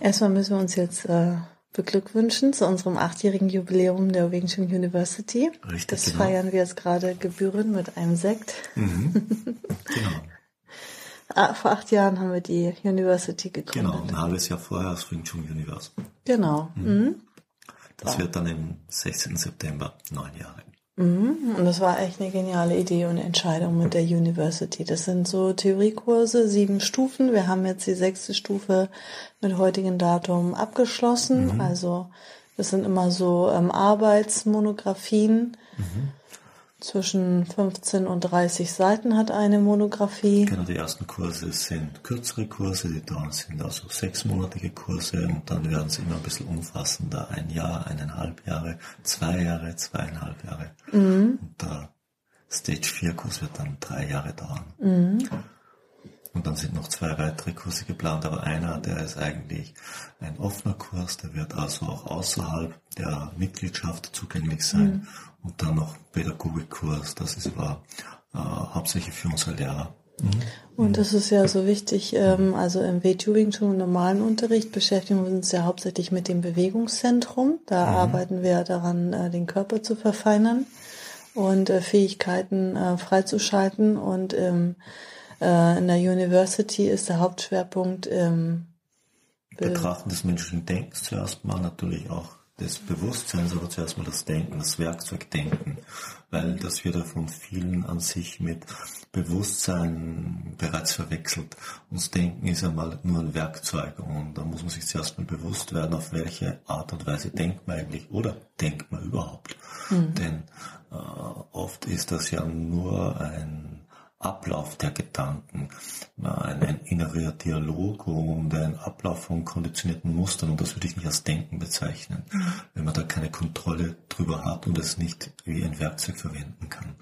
Erstmal müssen wir uns jetzt äh, beglückwünschen zu unserem achtjährigen Jubiläum der Wing Chun University. Richtig, das genau. feiern wir jetzt gerade gebührend mit einem Sekt. Mhm. Genau. Ah, Vor acht Jahren haben wir die University gegründet. Genau, ein halbes Jahr vorher das Wing Chun Universe. Genau. Mhm. Das wird dann im 16. September neun Jahre. Mhm. Und das war echt eine geniale Idee und Entscheidung mit der University. Das sind so Theoriekurse, sieben Stufen. Wir haben jetzt die sechste Stufe mit heutigem Datum abgeschlossen. Also das sind immer so ähm, Arbeitsmonographien. Zwischen 15 und 30 Seiten hat eine Monographie. Genau, die ersten Kurse sind kürzere Kurse, die dauern sind also sechsmonatige Kurse und dann werden sie immer ein bisschen umfassender. Ein Jahr, eineinhalb Jahre, zwei Jahre, zweieinhalb Jahre. Und der Stage 4 Kurs wird dann drei Jahre dauern. Und dann sind noch zwei weitere Kurse geplant, aber einer, der ist eigentlich ein offener Kurs, der wird also auch außerhalb der Mitgliedschaft zugänglich sein. Und dann noch Pädagogikkurs, das ist aber äh, hauptsächlich für unsere Lehrer. Und das ist ja so wichtig, ähm, also im WTU Wing Chun im normalen Unterricht beschäftigen wir uns ja hauptsächlich mit dem Bewegungszentrum. Da arbeiten wir daran, äh, den Körper zu verfeinern und äh, Fähigkeiten äh, freizuschalten. Und ähm, äh, in der University ist der Hauptschwerpunkt ähm, Betrachten des menschlichen Denkens zuerst mal, natürlich auch des Bewusstseins, aber zuerst mal das Denken, das Werkzeug Denken, weil das wird ja von vielen an sich mit Bewusstsein bereits verwechselt. Und das Denken ist einmal nur ein Werkzeug und da muss man sich zuerst mal bewusst werden, auf welche Art und Weise denkt man eigentlich oder denkt man überhaupt. Denn äh, oft ist das ja nur ein Ablauf der Gedanken, ein, ein innerer Dialog und ein Ablauf von konditionierten Mustern und das würde ich nicht als Denken bezeichnen, wenn man da keine Kontrolle drüber hat und es nicht wie ein Werkzeug verwenden kann.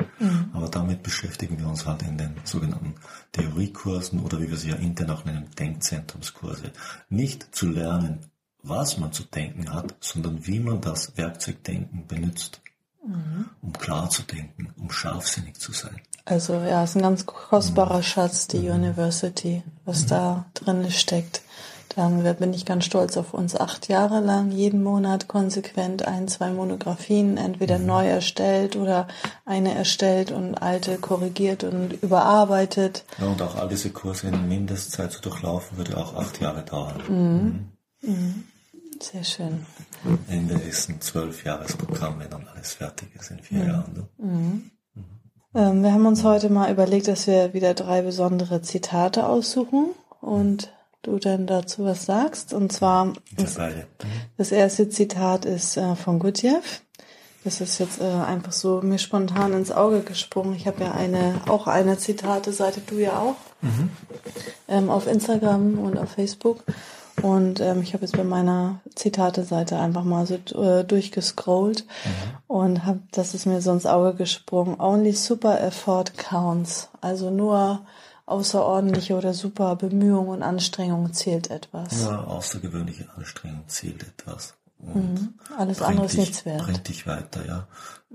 Aber damit beschäftigen wir uns halt in den sogenannten Theoriekursen oder wie wir sie ja intern auch nennen, Denkzentrumskurse. Nicht zu lernen, was man zu denken hat, sondern wie man das Werkzeug Denken benutzt, um klar zu denken, um scharfsinnig zu sein. Also ja, ist ein ganz kostbarer Schatz, die University, was da drin steckt. Dann bin ich ganz stolz auf uns acht Jahre lang, jeden Monat konsequent ein, zwei Monografien, entweder neu erstellt oder eine erstellt und alte korrigiert und überarbeitet. Ja, und auch all diese Kurse in Mindestzeit zu durchlaufen, würde auch acht Jahre dauern. Sehr schön. Am Ende ist ein Zwölfjahresprogramm, wenn dann alles fertig ist in vier Jahren. Ne? Ähm, wir haben uns heute mal überlegt, dass wir wieder drei besondere Zitate aussuchen und du dann dazu was sagst. Und zwar, Wir das, erste Zitat ist äh, von Gurdjieff. Das ist jetzt äh, einfach so mir spontan ins Auge gesprungen. Ich habe ja eine, auch eine Zitate-Seite, du ja auch, ähm, auf Instagram und auf Facebook. Und ähm, ich habe jetzt bei meiner Zitate-Seite einfach mal so äh, durchgescrollt und hab, das ist mir so ins Auge gesprungen. Only super effort counts. Also nur außerordentliche oder super Bemühung und Anstrengung zählt etwas. Nur außergewöhnliche Anstrengung zählt etwas. Und Alles bringt andere ist nichts wert. Bringt dich weiter, ja.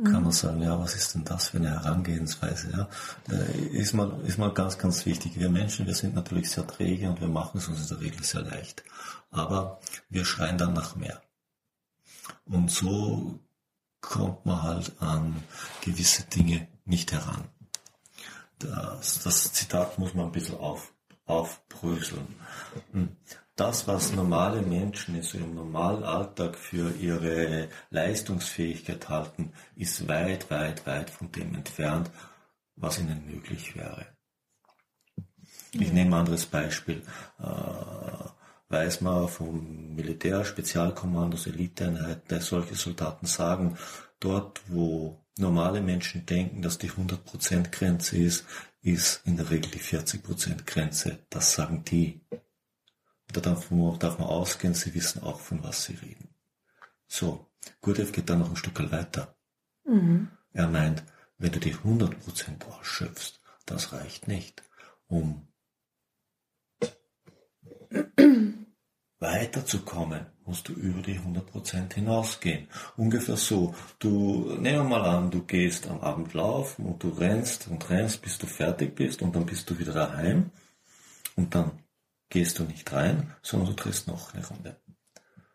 Kann man sagen, ja, was ist denn das für eine Herangehensweise, ja. Ist mal, ist mal ganz, ganz wichtig. Wir Menschen, wir sind natürlich sehr träge und wir machen es uns in der Regel sehr leicht. Aber wir schreien dann nach mehr. Und so kommt man halt an gewisse Dinge nicht heran. Das, das Zitat muss man ein bisschen auf, aufbröseln. Das, was normale Menschen in so im normalen Alltag für ihre Leistungsfähigkeit halten, ist weit, weit, weit von dem entfernt, was ihnen möglich wäre. Ich nehme ein anderes Beispiel. Äh, weiß man vom Militär, Spezialkommandos, Eliteeinheiten, solche Soldaten sagen, dort wo normale Menschen denken, dass die 100% Grenze ist, ist in der Regel die 40% Grenze. Das sagen die. Da darf man, darf man ausgehen, sie wissen auch, von was sie reden. So, Gurdjieff geht dann noch ein Stück weiter. Mhm. Er meint, wenn du die 100% ausschöpfst, das reicht nicht, um weiterzukommen, musst du über die 100% hinausgehen. Ungefähr so. Du, nehmen wir mal an, du gehst am Abend laufen und du rennst und rennst, bis du fertig bist und dann bist du wieder daheim und dann gehst du nicht rein, sondern du drehst noch eine Runde.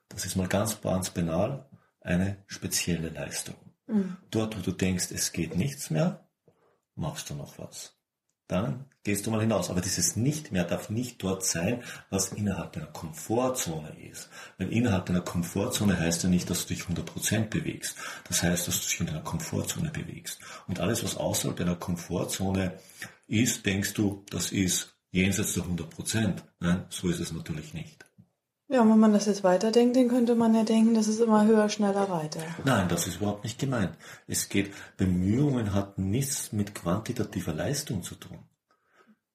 Das ist mal ganz, ganz banal eine spezielle Leistung. Mhm. Dort, wo du denkst, es geht nichts mehr, machst du noch was dann gehst du mal hinaus. Aber dieses nicht mehr darf nicht dort sein, was innerhalb deiner Komfortzone ist. Weil innerhalb deiner Komfortzone heißt ja nicht, dass du dich 100% bewegst. Das heißt, dass du dich in deiner Komfortzone bewegst. Und alles, was außerhalb deiner Komfortzone ist, denkst du, das ist jenseits der 100%. Nein, so ist es natürlich nicht. Ja, wenn man das jetzt weiterdenkt, dann könnte man ja denken, das ist immer höher, schneller, weiter. Nein, das ist überhaupt nicht gemeint. Es geht, Bemühungen hat nichts mit quantitativer Leistung zu tun.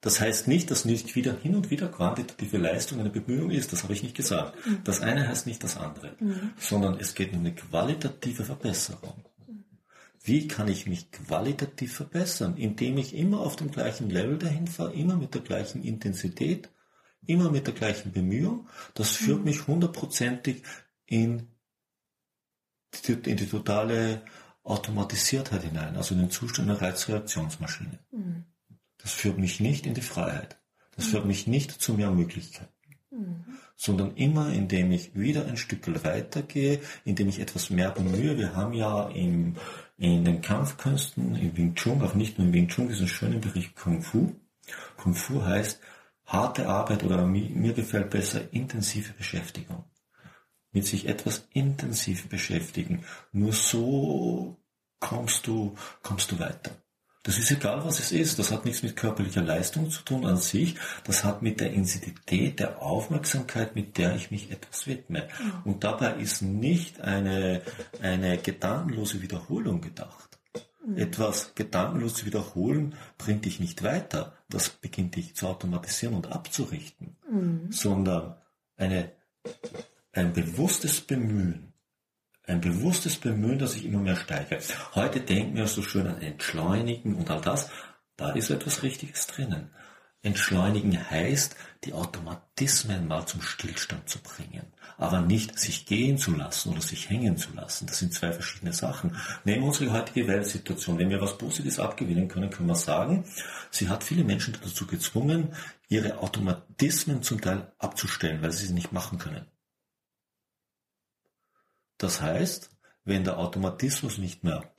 Das heißt nicht, dass nicht wieder hin und wieder quantitative Leistung eine Bemühung ist. Das habe ich nicht gesagt. Mhm. Das eine heißt nicht das andere, mhm. sondern es geht um eine qualitative Verbesserung. Wie kann ich mich qualitativ verbessern? Indem ich immer auf dem gleichen Level dahin fahre, immer mit der gleichen Intensität, immer mit der gleichen Bemühung. Das führt mhm. mich hundertprozentig in die, in die totale Automatisiertheit hinein, also in den Zustand der Reizreaktionsmaschine. Mhm. Das führt mich nicht in die Freiheit. Das führt mich nicht zu mehr Möglichkeiten. Mhm. Sondern immer, indem ich wieder ein Stück weitergehe, indem ich etwas mehr bemühe. Wir haben ja im, in den Kampfkünsten, im Wing Chun, auch nicht nur im Wing Chun, diesen schönen Bericht Kung Fu. Kung Fu heißt, harte Arbeit oder mir, mir gefällt besser intensive Beschäftigung. Mit sich etwas intensiv beschäftigen. Nur so kommst du, kommst du weiter. Das ist egal, was es ist. Das hat nichts mit körperlicher Leistung zu tun an sich. Das hat mit der Intensität der Aufmerksamkeit, mit der ich mich etwas widme. Mhm. Und dabei ist nicht eine, eine gedankenlose Wiederholung gedacht. Mhm. Etwas gedankenlos zu wiederholen bringt dich nicht weiter. Das beginnt dich zu automatisieren und abzurichten. Mhm. Sondern eine, ein bewusstes Bemühen, ein bewusstes Bemühen, dass ich immer mehr steige. Heute denken wir so schön an Entschleunigen und all das. Da ist etwas Richtiges drinnen. Entschleunigen heißt, die Automatismen mal zum Stillstand zu bringen, aber nicht sich gehen zu lassen oder sich hängen zu lassen. Das sind zwei verschiedene Sachen. Nehmen wir unsere heutige Weltsituation. Wenn wir was Positives abgewinnen können, können wir sagen, sie hat viele Menschen dazu gezwungen, ihre Automatismen zum Teil abzustellen, weil sie sie nicht machen können. Das heißt, wenn der Automatismus nicht mehr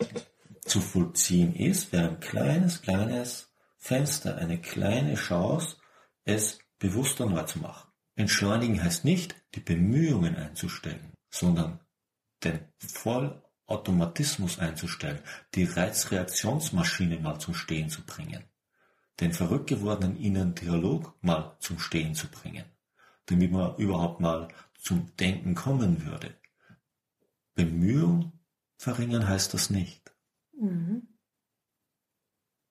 zu vollziehen ist, wäre ein kleines, kleines Fenster, eine kleine Chance, es bewusster neu zu machen. Entschleunigen heißt nicht, die Bemühungen einzustellen, sondern den Vollautomatismus einzustellen, die Reizreaktionsmaschine mal zum Stehen zu bringen, den verrückt gewordenen inneren Dialog mal zum Stehen zu bringen, damit man überhaupt mal zum Denken kommen würde. Bemühung verringern heißt das nicht. Mhm.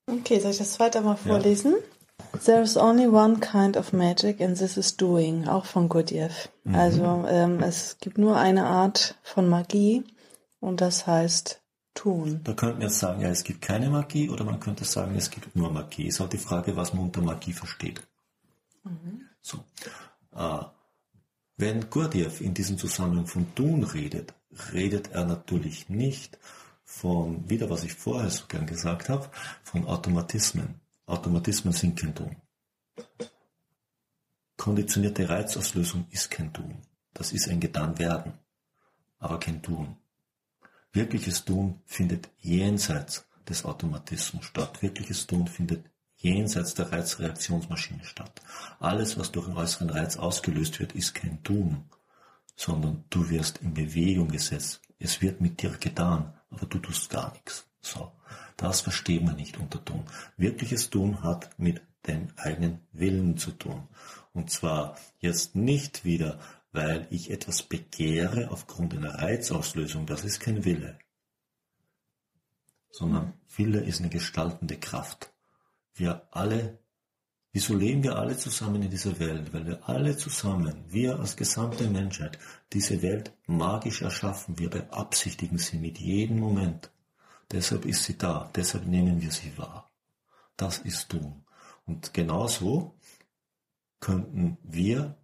Okay, soll ich das zweite mal vorlesen? Ja. There is only one kind of magic and this is doing, auch von Gurdjieff. Mhm. Also ähm, es gibt nur eine Art von Magie und das heißt tun. Da könnten wir jetzt sagen, ja, es gibt keine Magie oder man könnte sagen, es gibt nur Magie. Es ist halt die Frage, was man unter Magie versteht. Mhm. So. Äh, wenn Gurdjieff in diesem Zusammenhang von tun redet, redet er natürlich nicht von, wieder was ich vorher so gern gesagt habe, von Automatismen. Automatismen sind kein Tun. Konditionierte Reizauslösung ist kein Tun. Das ist ein Getanwerden, aber kein Tun. Wirkliches Tun findet jenseits des Automatismus statt. Wirkliches Tun findet jenseits der Reizreaktionsmaschine statt. Alles, was durch einen äußeren Reiz ausgelöst wird, ist kein Tun, sondern du wirst in Bewegung gesetzt. Es wird mit dir getan aber du tust gar nichts. So, das versteht man nicht unter Tun. Wirkliches Tun hat mit dem eigenen Willen zu tun. Und zwar jetzt nicht wieder, weil ich etwas begehre aufgrund einer Reizauslösung, das ist kein Wille, sondern Wille ist eine gestaltende Kraft. Wir alle Wieso leben wir alle zusammen in dieser Welt? Weil wir alle zusammen, wir als gesamte Menschheit, diese Welt magisch erschaffen. Wir beabsichtigen sie mit jedem Moment. Deshalb ist sie da. Deshalb nehmen wir sie wahr. Das ist Tun. Und genauso könnten wir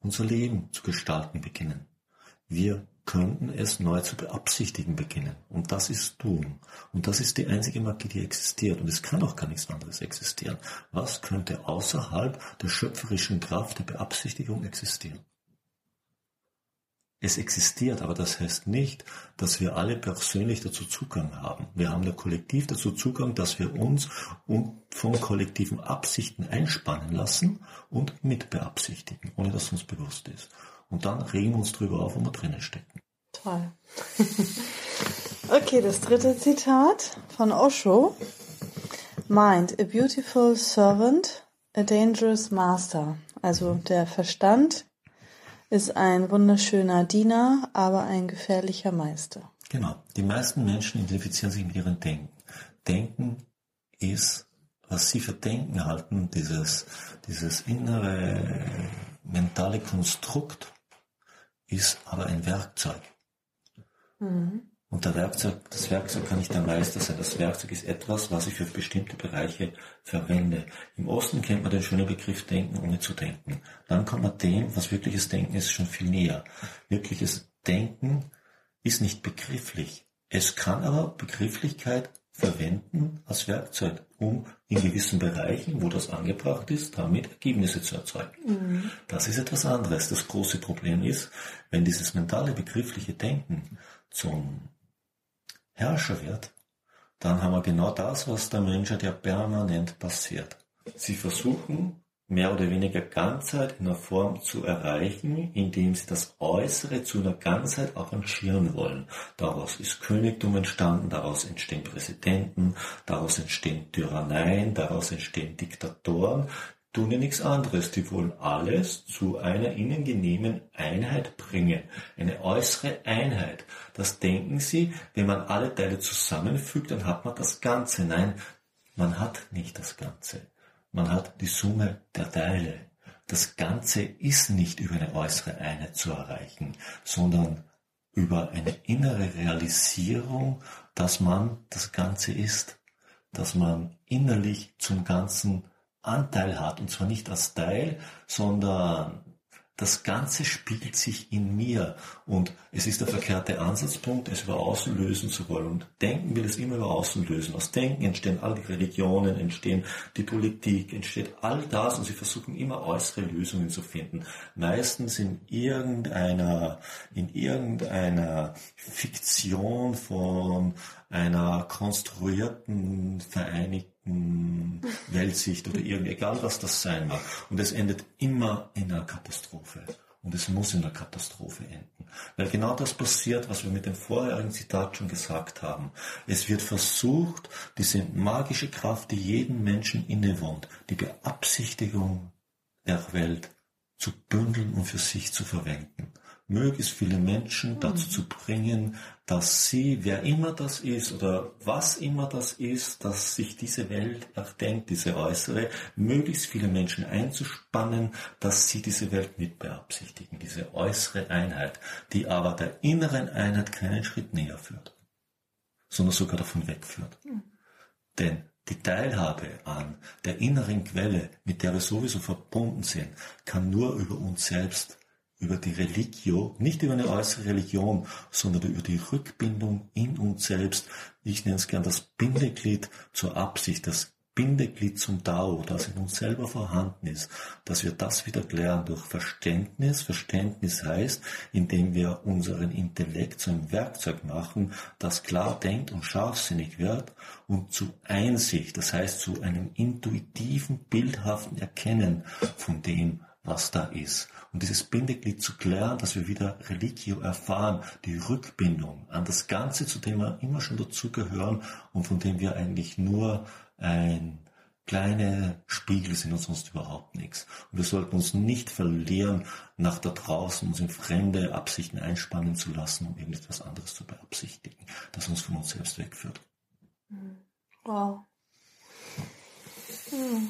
unser Leben zu gestalten beginnen. Wir könnten es neu zu beabsichtigen beginnen. Und das ist tun. Und das ist die einzige Magie, die existiert. Und es kann auch gar nichts anderes existieren. Was könnte außerhalb der schöpferischen Kraft der Beabsichtigung existieren? Es existiert, aber das heißt nicht, dass wir alle persönlich dazu Zugang haben. Wir haben ja kollektiv dazu Zugang, dass wir uns von kollektiven Absichten einspannen lassen und mit beabsichtigen, ohne dass uns bewusst ist. Und dann regen wir uns drüber auf, wo wir drinnen stecken. Toll. okay, das dritte Zitat von Osho. Mind, a beautiful servant, a dangerous master. Also der Verstand ist ein wunderschöner Diener, aber ein gefährlicher Meister. Genau. Die meisten Menschen identifizieren sich mit ihrem Denken. Denken ist, was sie für Denken halten, dieses, dieses innere mentale Konstrukt, ist aber ein Werkzeug. Mhm. Und der Werkzeug, das Werkzeug kann nicht der Meister sein. Das Werkzeug ist etwas, was ich für bestimmte Bereiche verwende. Im Osten kennt man den schönen Begriff Denken, ohne zu denken. Dann kommt man dem, was wirkliches Denken ist, schon viel näher. Wirkliches Denken ist nicht begrifflich. Es kann aber Begrifflichkeit verwenden als Werkzeug, um in gewissen Bereichen, wo das angebracht ist, damit Ergebnisse zu erzeugen. Mhm. Das ist etwas anderes. Das große Problem ist, wenn dieses mentale, begriffliche Denken zum Herrscher wird, dann haben wir genau das, was der Menschheit ja permanent passiert. Sie versuchen, mehr oder weniger Ganzheit in einer Form zu erreichen, indem sie das Äußere zu einer Ganzheit arrangieren wollen. Daraus ist Königtum entstanden, daraus entstehen Präsidenten, daraus entstehen Tyranneien, daraus entstehen Diktatoren, tun ja nichts anderes. Die wollen alles zu einer ihnen genehmen Einheit bringen. Eine äußere Einheit. Das denken sie, wenn man alle Teile zusammenfügt, dann hat man das Ganze. Nein, man hat nicht das Ganze. Man hat die Summe der Teile. Das Ganze ist nicht über eine äußere Einheit zu erreichen, sondern über eine innere Realisierung, dass man das Ganze ist, dass man innerlich zum Ganzen Anteil hat, und zwar nicht als Teil, sondern das Ganze spiegelt sich in mir und es ist der verkehrte Ansatzpunkt, es über außen lösen zu wollen. Und Denken will es immer über außen lösen. Aus Denken entstehen all die Religionen, entstehen die Politik, entsteht all das und sie versuchen immer äußere Lösungen zu finden. Meistens in irgendeiner, in irgendeiner Fiktion von einer konstruierten, vereinigten Weltsicht oder irgend, egal was das sein mag. Und es endet immer in einer Katastrophe. Und es muss in einer Katastrophe enden. Weil genau das passiert, was wir mit dem vorherigen Zitat schon gesagt haben. Es wird versucht, diese magische Kraft, die jedem Menschen innewohnt, die Beabsichtigung der Welt zu bündeln und für sich zu verwenden möglichst viele Menschen dazu mhm. zu bringen, dass sie, wer immer das ist oder was immer das ist, dass sich diese Welt erdenkt, diese äußere, möglichst viele Menschen einzuspannen, dass sie diese Welt mit beabsichtigen, diese äußere Einheit, die aber der inneren Einheit keinen Schritt näher führt, sondern sogar davon wegführt. Mhm. Denn die Teilhabe an der inneren Quelle, mit der wir sowieso verbunden sind, kann nur über uns selbst über die Religio, nicht über eine äußere Religion, sondern über die Rückbindung in uns selbst. Ich nenne es gern das Bindeglied zur Absicht, das Bindeglied zum Tao, das in uns selber vorhanden ist, dass wir das wieder klären durch Verständnis. Verständnis heißt, indem wir unseren Intellekt zu einem Werkzeug machen, das klar denkt und scharfsinnig wird und zu Einsicht, das heißt zu einem intuitiven, bildhaften Erkennen von dem, was da ist. Und dieses Bindeglied zu klären, dass wir wieder Religio erfahren, die Rückbindung an das Ganze, zu dem wir immer schon dazugehören und von dem wir eigentlich nur ein kleine Spiegel sind und sonst überhaupt nichts. Und wir sollten uns nicht verlieren, nach da draußen uns in fremde Absichten einspannen zu lassen, um irgendetwas anderes zu beabsichtigen, das uns von uns selbst wegführt. Wow. Hm.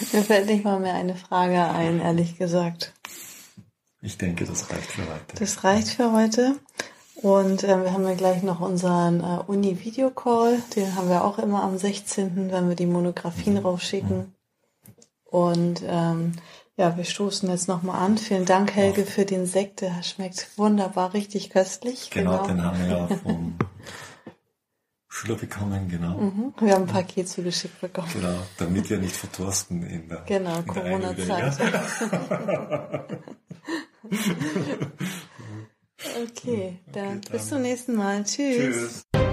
Mir fällt nicht mal mehr eine Frage ein, ehrlich gesagt. Ich denke, das reicht für heute. Das reicht für heute. Und äh, wir haben ja gleich noch unseren äh, Uni-Video-Call. Den haben wir auch immer am 16., wenn wir die Monographien mhm. rausschicken. Und ähm, ja, wir stoßen jetzt nochmal an. Vielen Dank, Helge, für den Sekt. Der schmeckt wunderbar, richtig köstlich. Genau, genau. den haben wir ja vom Schüler bekommen, genau. Mhm. Wir haben ein Paket zugeschickt bekommen. Genau, damit wir nicht verdursten in der Genau, Corona-Zeit. okay, dann bis zum nächsten Mal. Tschüss. Tschüss.